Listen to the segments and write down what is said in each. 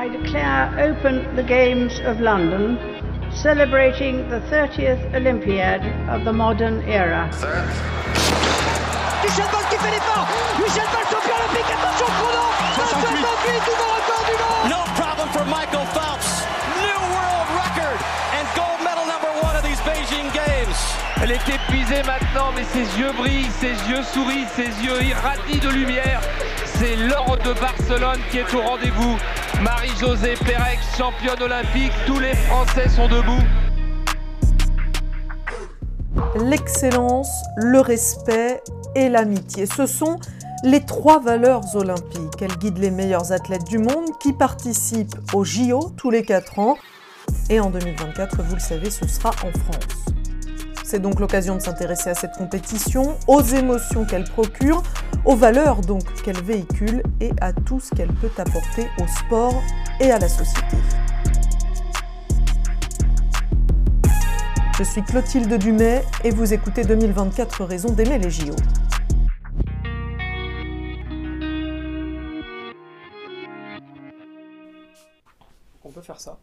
I declare open the Games of London, celebrating the 30th Olympiad of the modern era. Michel Bolt qui fait l'effort Michel Bolt champion olympique, attention chrono 68 nouveau record du monde No problem for Michael Phelps. New world record and gold medal number one of these Beijing Games. Elle est épuisée maintenant, mais ses yeux brillent, ses yeux sourient, ses yeux irradient de lumière. C'est l'or de Barcelone qui est au rendez-vous. Marie-Josée Pérec, championne olympique, tous les Français sont debout. L'excellence, le respect et l'amitié, ce sont les trois valeurs olympiques. Elles guident les meilleurs athlètes du monde qui participent aux JO tous les 4 ans. Et en 2024, vous le savez, ce sera en France. C'est donc l'occasion de s'intéresser à cette compétition, aux émotions qu'elle procure, aux valeurs qu'elle véhicule et à tout ce qu'elle peut apporter au sport et à la société. Je suis Clotilde Dumais et vous écoutez 2024 raisons d'aimer les JO. On peut faire ça.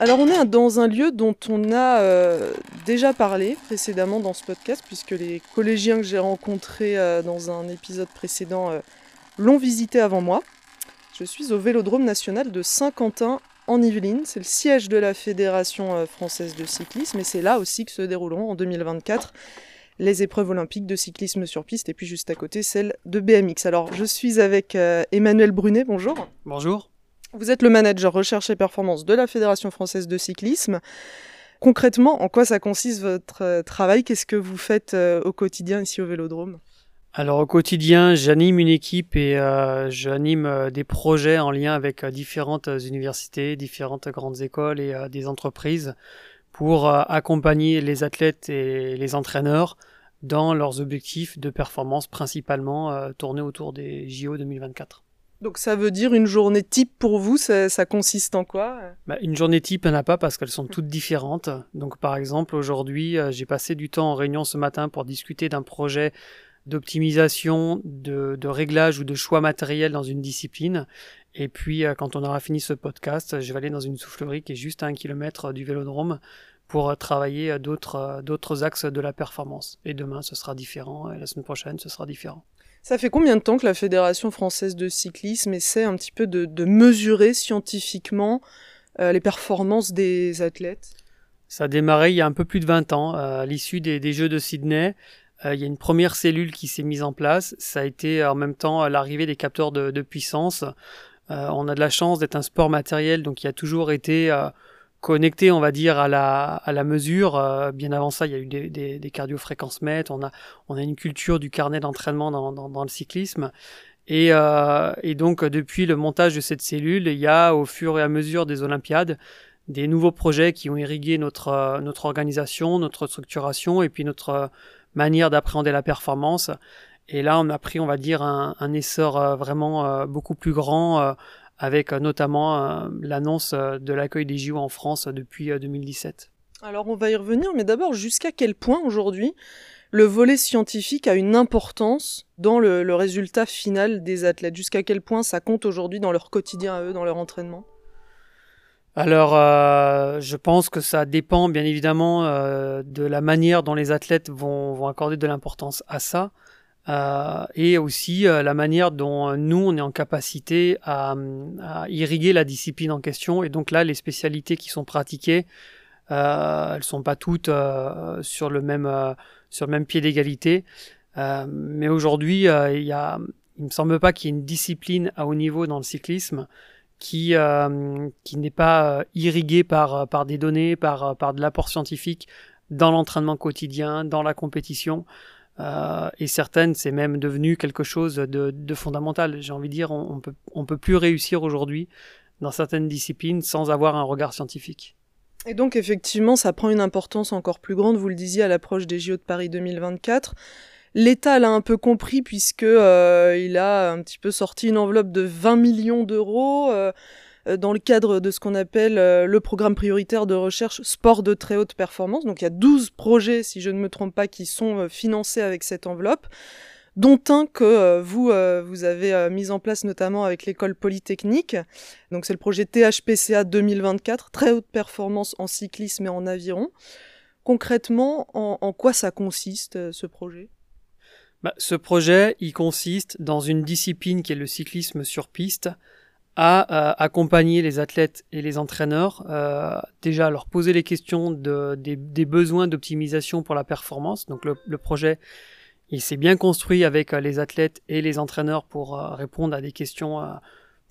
Alors on est dans un lieu dont on a euh, déjà parlé précédemment dans ce podcast, puisque les collégiens que j'ai rencontrés euh, dans un épisode précédent euh, l'ont visité avant moi. Je suis au Vélodrome national de Saint-Quentin en Yvelines. C'est le siège de la Fédération française de cyclisme et c'est là aussi que se dérouleront en 2024 les épreuves olympiques de cyclisme sur piste et puis juste à côté celle de BMX. Alors je suis avec Emmanuel Brunet, bonjour. Bonjour. Vous êtes le manager recherche et performance de la Fédération française de cyclisme. Concrètement, en quoi ça consiste votre travail? Qu'est-ce que vous faites au quotidien ici au Vélodrome? Alors au quotidien, j'anime une équipe et euh, j'anime euh, des projets en lien avec euh, différentes universités, différentes grandes écoles et des entreprises pour accompagner les athlètes et les entraîneurs dans leurs objectifs de performance principalement tournés autour des JO 2024. Donc ça veut dire une journée type pour vous, ça, ça consiste en quoi? Bah, Une journée type, il n'y en a pas parce qu'elles sont toutes différentes. Donc par exemple, aujourd'hui, j'ai passé du temps en réunion ce matin pour discuter d'un projet d'optimisation, de, de, réglage ou de choix matériel dans une discipline. Et puis, quand on aura fini ce podcast, je vais aller dans une soufflerie qui est juste à un kilomètre du vélodrome pour travailler d'autres axes de la performance. Et demain, ce sera différent, et la semaine prochaine, ce sera différent. Ça fait combien de temps que la Fédération française de cyclisme essaie un petit peu de, mesurer scientifiquement euh, les performances des athlètes? Ça a démarré il y a un peu plus de 20 ans, à l'issue des, Jeux de Sydney. Euh, il y a une première cellule qui s'est mise en place. Ça a été en même temps l'arrivée des capteurs de, puissance. Euh, on a de la chance d'être un sport matériel, donc il a toujours été connecté, on va dire, à la, à la mesure. Euh, bien avant ça, il y a eu des, des, des cardiofréquences mètres. On a, on a une culture du carnet d'entraînement dans, dans, dans, le cyclisme. Et, euh, et, donc, depuis le montage de cette cellule, il y a, au fur et à mesure des Olympiades, des nouveaux projets qui ont irrigué notre, notre organisation, notre structuration et puis notre manière d'appréhender la performance. Et là, on a pris, on va dire, un, un essor euh, vraiment euh, beaucoup plus grand euh, avec notamment l'annonce de l'accueil des JO en France depuis 2017. Alors on va y revenir, mais d'abord jusqu'à quel point aujourd'hui le volet scientifique a une importance dans le, le résultat final des athlètes? Jusqu'à quel point ça compte aujourd'hui dans leur quotidien à eux, dans leur entraînement? Alors, euh, je pense que ça dépend bien évidemment euh, de la manière dont les athlètes vont, vont accorder de l'importance à ça. Euh, et aussi euh, la manière dont nous on est en capacité à, irriguer la discipline en question. Et donc là les spécialités qui sont pratiquées euh, elles sont pas toutes euh, sur le même euh, sur le même pied d'égalité. Mais aujourd'hui il y a il me semble pas qu'il y ait une discipline à haut niveau dans le cyclisme qui qui n'est pas irriguée par par des données par par de l'apport scientifique dans l'entraînement quotidien dans la compétition euh, et certaines, c'est même devenu quelque chose de, de fondamental. J'ai envie de dire, on, on, peut, on peut plus réussir aujourd'hui dans certaines disciplines sans avoir un regard scientifique. Et donc effectivement, ça prend une importance encore plus grande, vous le disiez, à l'approche des JO de Paris 2024. L'État l'a un peu compris puisque euh, il a un petit peu sorti une enveloppe de 20 millions d'euros. Euh, dans le cadre de ce qu'on appelle le programme prioritaire de recherche sport de très haute performance. Donc il y a 12 projets, si je ne me trompe pas, qui sont financés avec cette enveloppe dont un que vous, vous avez mis en place notamment avec l'école polytechnique. Donc c'est le projet THPCA 2024, très haute performance en cyclisme et en aviron. Concrètement, en, quoi ça consiste ce projet? Bah, Ce projet, il consiste dans une discipline qui est le cyclisme sur piste, à accompagner les athlètes et les entraîneurs, euh, déjà leur poser les questions de, des, besoins d'optimisation pour la performance. Donc le, projet, il s'est bien construit avec euh, les athlètes et les entraîneurs pour euh, répondre à des questions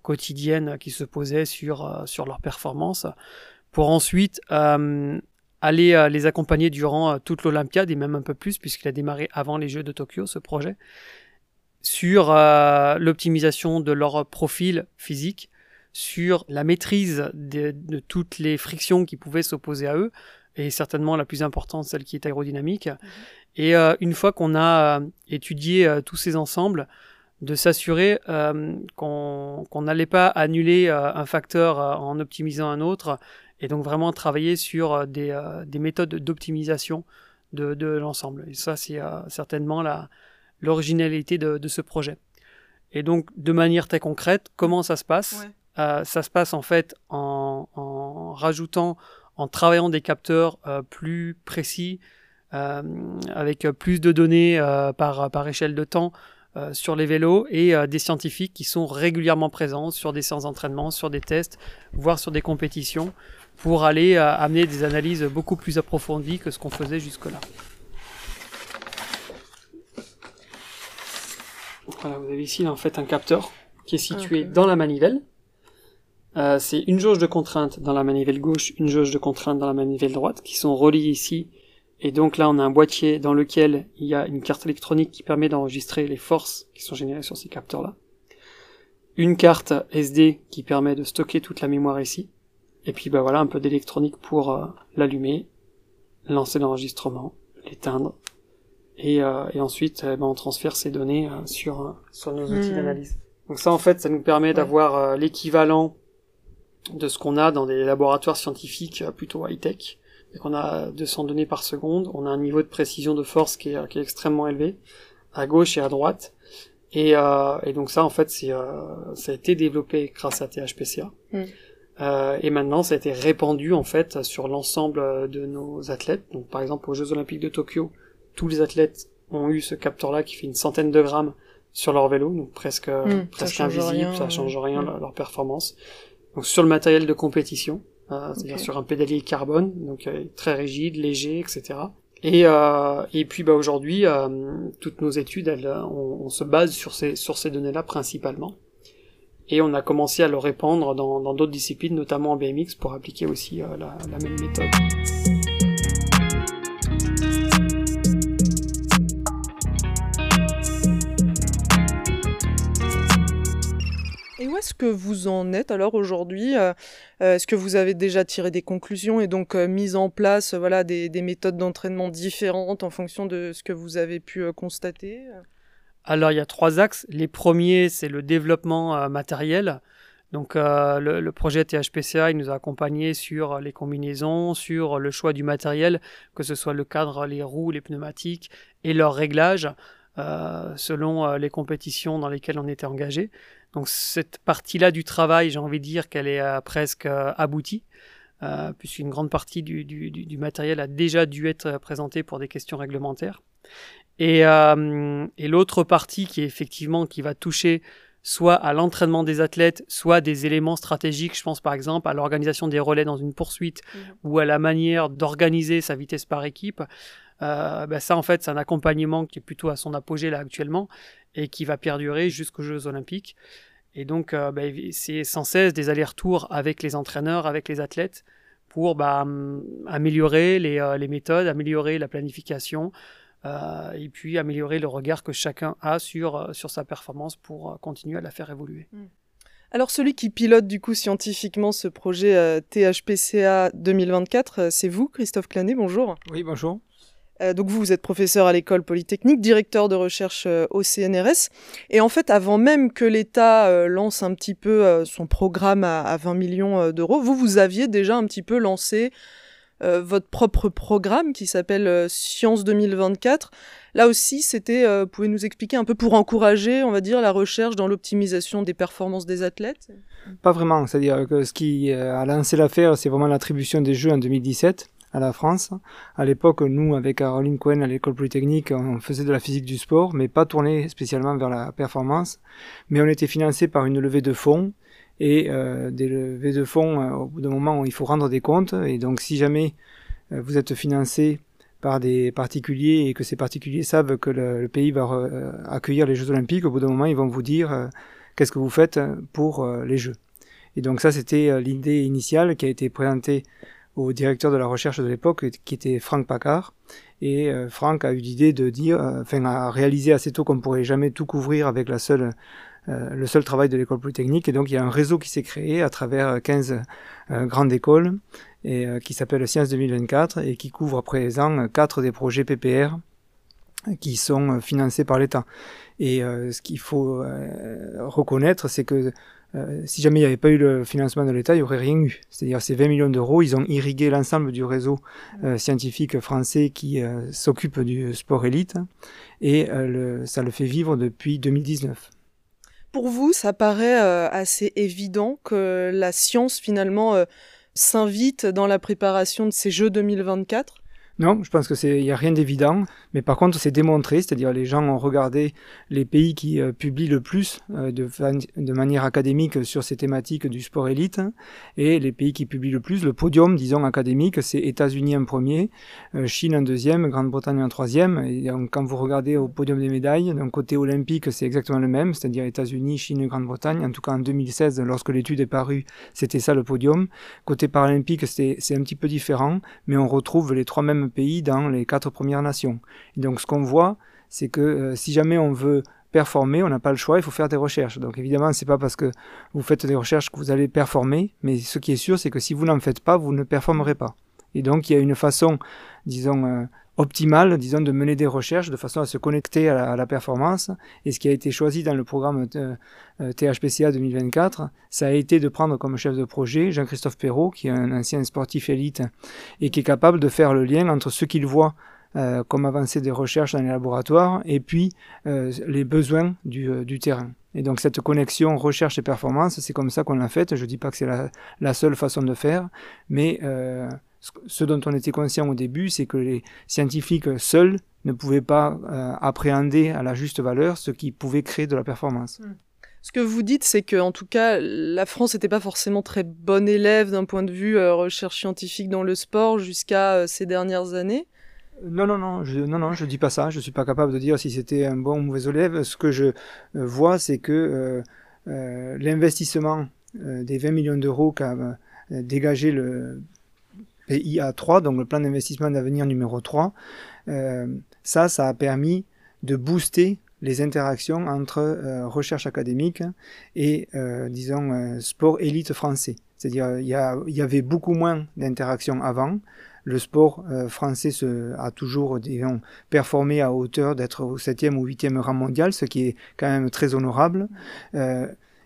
quotidiennes qui se posaient sur, sur leur performance, pour ensuite aller euh, les accompagner durant euh, toute l'Olympiade et même un peu plus puisqu'il a démarré avant les Jeux de Tokyo ce projet sur euh, l'optimisation de leur profil physique, sur la maîtrise de, toutes les frictions qui pouvaient s'opposer à eux et certainement la plus importante celle qui est aérodynamique. Mhm. Et une fois qu'on a étudié tous ces ensembles, de s'assurer qu'on n'allait pas annuler un facteur en optimisant un autre et donc vraiment travailler sur euh, des, euh, des méthodes d'optimisation de, de l'ensemble. Et ça, c'est euh, certainement la, l'originalité de, de, ce projet. Et donc, de manière très concrète, comment ça se passe Ça se passe en fait en, en, rajoutant, en travaillant des capteurs plus précis, avec plus de données par, par échelle de temps sur les vélos et des scientifiques qui sont régulièrement présents sur des séances d'entraînement, sur des tests, voire sur des compétitions pour aller euh, amener des analyses beaucoup plus approfondies que ce qu'on faisait jusque-là. Voilà, vous avez ici en fait un capteur qui est situé dans la manivelle. Euh, c'est une jauge de contrainte dans la manivelle gauche, une jauge de contrainte dans la manivelle droite, qui sont reliées ici. Et donc là, on a un boîtier dans lequel il y a une carte électronique qui permet d'enregistrer les forces qui sont générées sur ces capteurs-là. Une carte SD qui permet de stocker toute la mémoire ici. Et puis bah voilà un peu d'électronique pour euh, l'allumer, lancer l'enregistrement, l'éteindre. Et, euh, et ensuite eh ben, on transfère ces données euh, sur, sur nos outils hmm. d'analyse. Donc ça en fait ça nous permet d'avoir l'équivalent de ce qu'on a dans des laboratoires scientifiques plutôt high-tech. On a 200 données par seconde, on a un niveau de précision de force qui est, qui est extrêmement élevé, à gauche et à droite. Et, euh, et donc ça, en fait, c'est, euh, ça a été développé grâce à THPCA. Hmm. Euh, et maintenant, ça a été répandu en fait sur l'ensemble euh, de nos athlètes. Donc, par exemple, aux Jeux Olympiques de Tokyo, tous les athlètes ont eu ce capteur-là qui fait une centaine de grammes sur leur vélo, donc presque hmm, presque invisible, ça change rien hmm. leur, performance. Donc sur le matériel de compétition, euh, c'est-à-dire sur un pédalier carbone, donc euh, très rigide, léger, etc. Et, euh, et puis bah, aujourd'hui, toutes nos études, elles, on, on, se base sur ces, sur ces données-là principalement et on a commencé à le répandre dans d'autres disciplines, notamment en BMX, pour appliquer aussi euh, la, la, même méthode. Où est-ce que vous en êtes alors aujourd'hui euh, euh, Est-ce que vous avez déjà tiré des conclusions et donc mis en place voilà, des, des méthodes d'entraînement différentes en fonction de ce que vous avez pu constater alors il y a trois axes. Les premiers, c'est le développement euh, matériel. Donc euh, le, projet THPCA, nous a accompagnés sur les combinaisons, sur le choix du matériel, que ce soit le cadre, les roues, les pneumatiques et leur réglage euh, selon les compétitions dans lesquelles on était engagé. Donc cette partie-là du travail, j'ai envie de dire qu'elle est presque aboutie. puisqu'une grande partie du, du, matériel a déjà dû être présenté pour des questions réglementaires. Et, euh, et l'autre partie qui est effectivement qui va toucher soit à l'entraînement des athlètes, soit des éléments stratégiques. Je pense par exemple à l'organisation des relais dans une poursuite mmh. ou à la manière d'organiser sa vitesse par équipe. Euh, ben ça, en fait, c'est un accompagnement qui est plutôt à son apogée là actuellement et qui va perdurer jusqu'aux Jeux Olympiques. Et donc, euh, ben, c'est sans cesse des allers-retours avec les entraîneurs, avec les athlètes pour bah, améliorer les, euh, les méthodes, améliorer la planification, euh, et puis améliorer le regard que chacun a sur, sur sa performance pour continuer à la faire évoluer. Hmm. Alors celui qui pilote du coup scientifiquement ce projet THPCA 2024, c'est vous, Christophe Clanet, bonjour. Oui, bonjour. Euh, donc vous, vous êtes professeur à l'école polytechnique, directeur de recherche euh, au CNRS. Et en fait, avant même que l'État euh, lance un petit peu son programme à, 20 millions d'euros, vous, vous aviez déjà un petit peu lancé votre propre programme qui s'appelle Science 2024. Là aussi, c'était, vous pouvez nous expliquer un peu pour encourager, on va dire, la recherche dans l'optimisation des performances des athlètes? Pas vraiment. C'est-à-dire que ce qui a lancé l'affaire, c'est vraiment l'attribution des Jeux en 2017 à la France. À l'époque, nous, avec Caroline Cohen à l'école polytechnique, on faisait de la physique du sport, mais pas tourné spécialement vers la performance. Mais on était financé par une levée de fonds. Et euh, des levées de fonds, euh, au bout d'un moment, il faut rendre des comptes. Et donc, si jamais euh, vous êtes financé par des particuliers et que ces particuliers savent que le, pays va accueillir les Jeux Olympiques, au bout d'un moment, ils vont vous dire qu'est-ce que vous faites pour les Jeux. Et donc ça, c'était l'idée initiale qui a été présentée au directeur de la recherche de l'époque, qui était Franck Paccard. Et euh, Franck a eu l'idée de dire, euh, enfin, a réalisé assez tôt qu'on pourrait jamais tout couvrir avec la seule, euh, le seul travail de l'école polytechnique. Et donc, il y a un réseau qui s'est créé à travers 15 grandes écoles et qui s'appelle Sciences 2024 et qui couvre à présent quatre des projets PPR qui sont financés par l'État. Et ce qu'il faut reconnaître, c'est que euh, si jamais il n'y avait pas eu le financement de l'État, il n'y aurait rien eu. C'est-à-dire ces 20 millions d'euros, ils ont irrigué l'ensemble du réseau euh, scientifique français qui euh, s'occupe du sport élite et ça le fait vivre depuis 2019. Pour vous, ça paraît assez évident que la science finalement s'invite dans la préparation de ces Jeux 2024 non, je pense que c'est, il y a rien d'évident, mais par contre c'est démontré, c'est-à-dire les gens ont regardé les pays qui euh, publient le plus euh, de, manière académique sur ces thématiques du sport élite, et les pays qui publient le plus, le podium, disons académique, c'est États-Unis en premier, euh, Chine en deuxième, Grande-Bretagne en troisième. Et quand vous regardez au podium des médailles, côté olympique, c'est exactement le même, c'est-à-dire États-Unis, Chine, Grande-Bretagne. En tout cas en 2016, lorsque l'étude est parue, c'était ça le podium. Côté paralympique, c'est un petit peu différent, mais on retrouve les trois mêmes pays dans les quatre premières nations. Et donc ce qu'on voit, c'est que euh, si jamais on veut performer, on n'a pas le choix, il faut faire des recherches. Donc évidemment, c'est pas parce que vous faites des recherches que vous allez performer, mais ce qui est sûr, c'est que si vous n'en faites pas, vous ne performerez pas. Et donc il y a une façon, disons, euh, optimale, disons, de mener des recherches de façon à se connecter à la, performance. Et ce qui a été choisi dans le programme THPCA euh, 2024, ça a été de prendre comme chef de projet Jean-Christophe Perrault, qui est un ancien sportif élite et qui est capable de faire le lien entre ce qu'il voit euh, comme avancée des recherches dans les laboratoires et puis euh, les besoins du, terrain. Et donc cette connexion recherche et performance, c'est comme ça qu'on l'a faite. Je ne dis pas que c'est la, seule façon de faire, mais euh, ce dont on était conscient au début, c'est que les scientifiques seuls ne pouvaient pas euh, appréhender à la juste valeur ce qui pouvait créer de la performance. Hmm. Ce que vous dites, c'est qu'en tout cas, la France n'était pas forcément très bonne élève d'un point de vue euh, recherche scientifique dans le sport jusqu'à euh, ces dernières années. Non, non, non, je, non, non, je dis pas ça. Je suis pas capable de dire si c'était un bon ou mauvais élève. Ce que je vois, c'est que l'investissement des 20 millions d'euros qu'a dégagé le PIA 3, donc le plan d'investissement d'avenir numéro 3, euh, ça, ça a permis de booster les interactions entre euh, recherche académique et, euh, disons, sport élite français. C'est-à-dire, il y, avait beaucoup moins d'interactions avant. Le sport français a toujours, disons, performé à hauteur d'être au 7e ou 8e rang mondial, ce qui est quand même très honorable.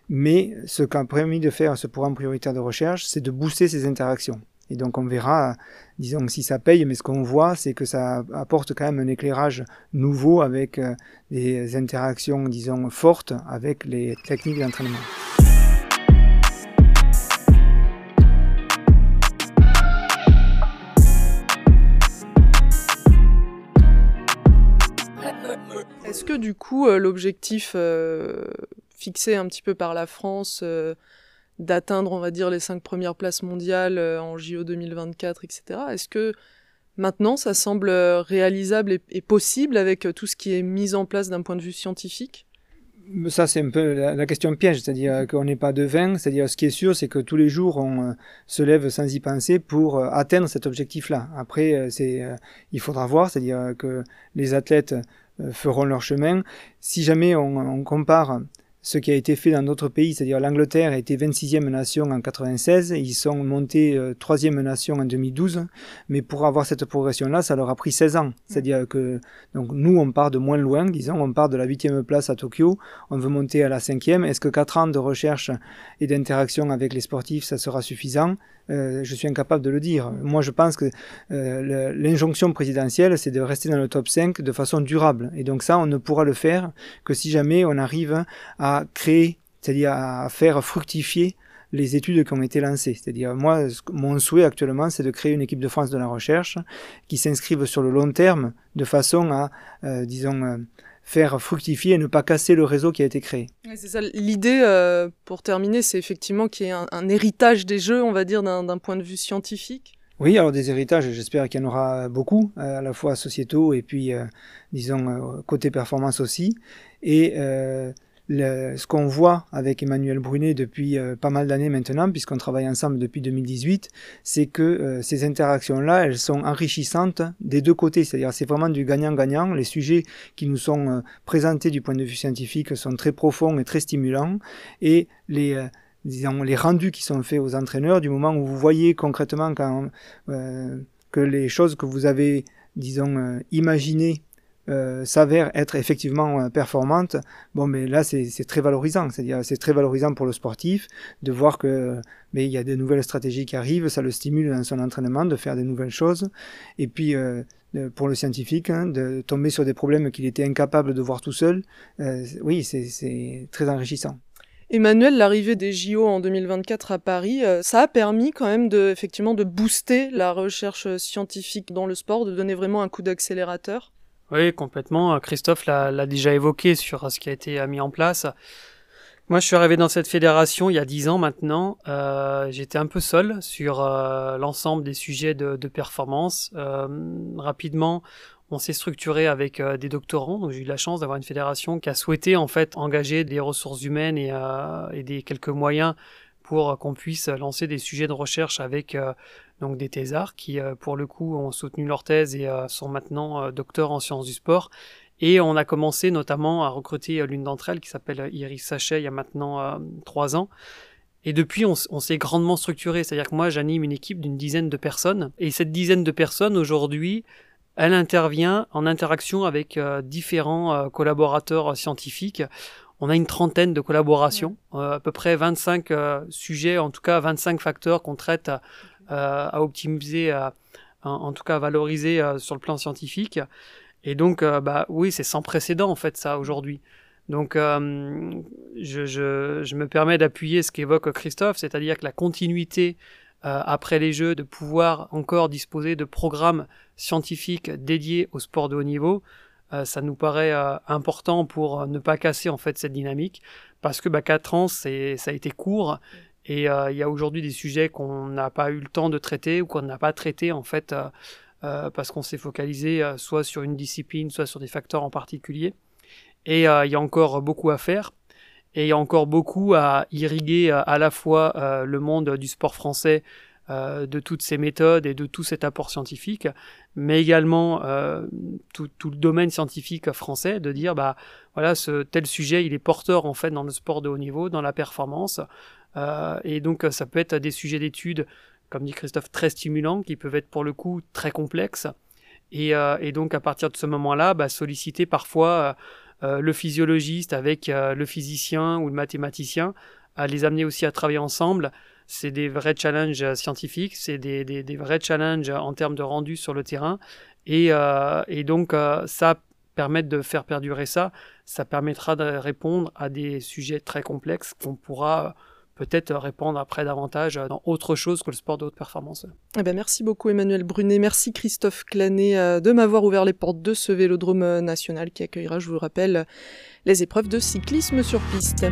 mais ce qu'a permis de faire ce programme prioritaire de recherche, c'est de booster ces interactions. Et donc on verra, disons, si ça paye, mais ce qu'on voit, c'est que ça apporte quand même un éclairage nouveau avec euh, des interactions, disons, fortes avec les techniques d'entraînement. Est-ce que du coup, euh, l'objectif euh, fixé un petit peu par la France d'atteindre, on va dire, les cinq premières places mondiales euh, en JO 2024, etc. Est-ce que maintenant, ça semble euh, réalisable et, possible avec euh, tout ce qui est mis en place d'un point de vue scientifique? Ça, c'est un peu la, question piège, c'est-à-dire qu'on n'est pas devin, c'est-à-dire ce qui est sûr, c'est que tous les jours, on se lève sans y penser pour atteindre cet objectif-là. Après, c'est, il faudra voir, c'est-à-dire que les athlètes feront leur chemin. Si jamais on compare ce qui a été fait dans d'autres pays, c'est-à-dire l'Angleterre a été 26e nation en 96, ils sont montés 3e euh, nation en 2012, mais pour avoir cette progression-là, ça leur a pris 16 ans. C'est-à-dire que donc nous, on part de moins loin, disons, on part de la 8e place à Tokyo, on veut monter à la 5e. Est-ce que 4 ans de recherche et d'interaction avec les sportifs, ça sera suffisant? Euh, je suis incapable de le dire. Moi, je pense que euh, l'injonction présidentielle, c'est de rester dans le top 5 de façon durable. Et donc ça, on ne pourra le faire que si jamais on arrive à créer, c'est-à-dire à faire fructifier les études qui ont été lancées. C'est-à-dire, moi, mon souhait actuellement, c'est de créer une équipe de France de la recherche qui s'inscrive sur le long terme de façon à, euh, disons, faire fructifier et ne pas casser le réseau qui a été créé. c'est ça. L'idée, euh, pour terminer, c'est effectivement qu'il y ait un, héritage des jeux, on va dire, d'un point de vue scientifique. Oui, alors des héritages, j'espère qu'il y en aura beaucoup, euh, à la fois sociétaux et puis, euh, disons, côté performance aussi. Et ce qu'on voit avec Emmanuel Brunet depuis euh, pas mal d'années maintenant, puisqu'on travaille ensemble depuis 2018, c'est que euh, ces interactions-là, elles sont enrichissantes des deux côtés. C'est-à-dire, c'est vraiment du gagnant-gagnant. Les sujets qui nous sont euh, présentés du point de vue scientifique sont très profonds et très stimulants. Et les disons, les rendus qui sont faits aux entraîneurs, du moment où vous voyez concrètement que les choses que vous avez, disons, imaginées euh, s'avère être effectivement euh, performante, bon, mais là, c'est très valorisant. C'est-à-dire, c'est très valorisant pour le sportif de voir que, mais il y a des nouvelles stratégies qui arrivent, ça le stimule dans son entraînement de faire des nouvelles choses. Et puis, euh, pour le scientifique, hein, de tomber sur des problèmes qu'il était incapable de voir tout seul, oui, c'est très enrichissant. Emmanuel, l'arrivée des JO en 2024 à Paris, ça a permis quand même de, effectivement, de booster la recherche scientifique dans le sport, de donner vraiment un coup d'accélérateur. Oui, complètement. Christophe l'a déjà évoqué sur ce qui a été euh, mis en place. Moi, je suis arrivé dans cette fédération il y a dix ans maintenant. Euh, J'étais un peu seul sur euh, l'ensemble des sujets de, performance. Rapidement, on s'est structuré avec des doctorants. J'ai eu la chance d'avoir une fédération qui a souhaité en fait engager des ressources humaines et, et des quelques moyens pour qu'on puisse lancer des sujets de recherche avec donc des thésards qui, euh, pour le coup, ont soutenu leur thèse et euh, sont maintenant euh, docteurs en sciences du sport. Et on a commencé notamment à recruter l'une d'entre elles qui s'appelle Iris Sachet il y a maintenant trois ans. Et depuis, on, s'est grandement structuré. C'est-à-dire que moi, j'anime une équipe d'une dizaine de personnes. Et cette dizaine de personnes, aujourd'hui, elle intervient en interaction avec différents collaborateurs scientifiques. On a une trentaine de collaborations, à peu près 25 sujets, en tout cas 25 facteurs qu'on traite à optimiser, en, tout cas à valoriser euh, sur le plan scientifique. Et donc, euh, bah oui, c'est sans précédent en fait ça aujourd'hui. Donc, je, me permets d'appuyer ce qu'évoque Christophe, c'est-à-dire que la continuité après les Jeux, de pouvoir encore disposer de programmes scientifiques dédiés au sport de haut niveau, ça nous paraît important pour ne pas casser en fait cette dynamique, parce que bah, 4 ans, ça a été court, et euh, il y a aujourd'hui des sujets qu'on n'a pas eu le temps de traiter ou qu'on n'a pas traité en fait euh, euh, parce qu'on s'est focalisé soit sur une discipline, soit sur des facteurs en particulier. Et il y a encore beaucoup à faire. Et il y a encore beaucoup à irriguer à la fois le monde du sport français de toutes ces méthodes et de tout cet apport scientifique, mais également tout, tout, le domaine scientifique français, de dire bah voilà ce tel sujet il est porteur en fait dans le sport de haut niveau, dans la performance, et donc ça peut être des sujets d'études, comme dit Christophe, très stimulants, qui peuvent être pour le coup très complexes. Et, euh, donc à partir de ce moment-là, bah, solliciter parfois euh, le physiologiste avec le physicien ou le mathématicien, à les amener aussi à travailler ensemble. C'est des vrais challenges scientifiques, c'est des, vrais challenges en termes de rendu sur le terrain. Et, et donc ça permettre de faire perdurer ça, ça permettra de répondre à des sujets très complexes qu'on pourra peut-être répondre après davantage dans autre chose que le sport de haute performance. Eh ben merci beaucoup Emmanuel Brunet, merci Christophe Clanet euh, de m'avoir ouvert les portes de ce vélodrome national qui accueillera, je vous le rappelle, les épreuves de cyclisme sur piste.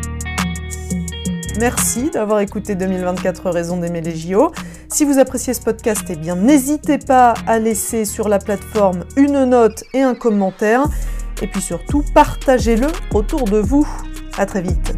Merci d'avoir écouté 2024 Raisons d'aimer les JO. Si vous appréciez ce podcast, eh bien n'hésitez pas à laisser sur la plateforme une note et un commentaire. Et puis surtout, partagez-le autour de vous. À très vite.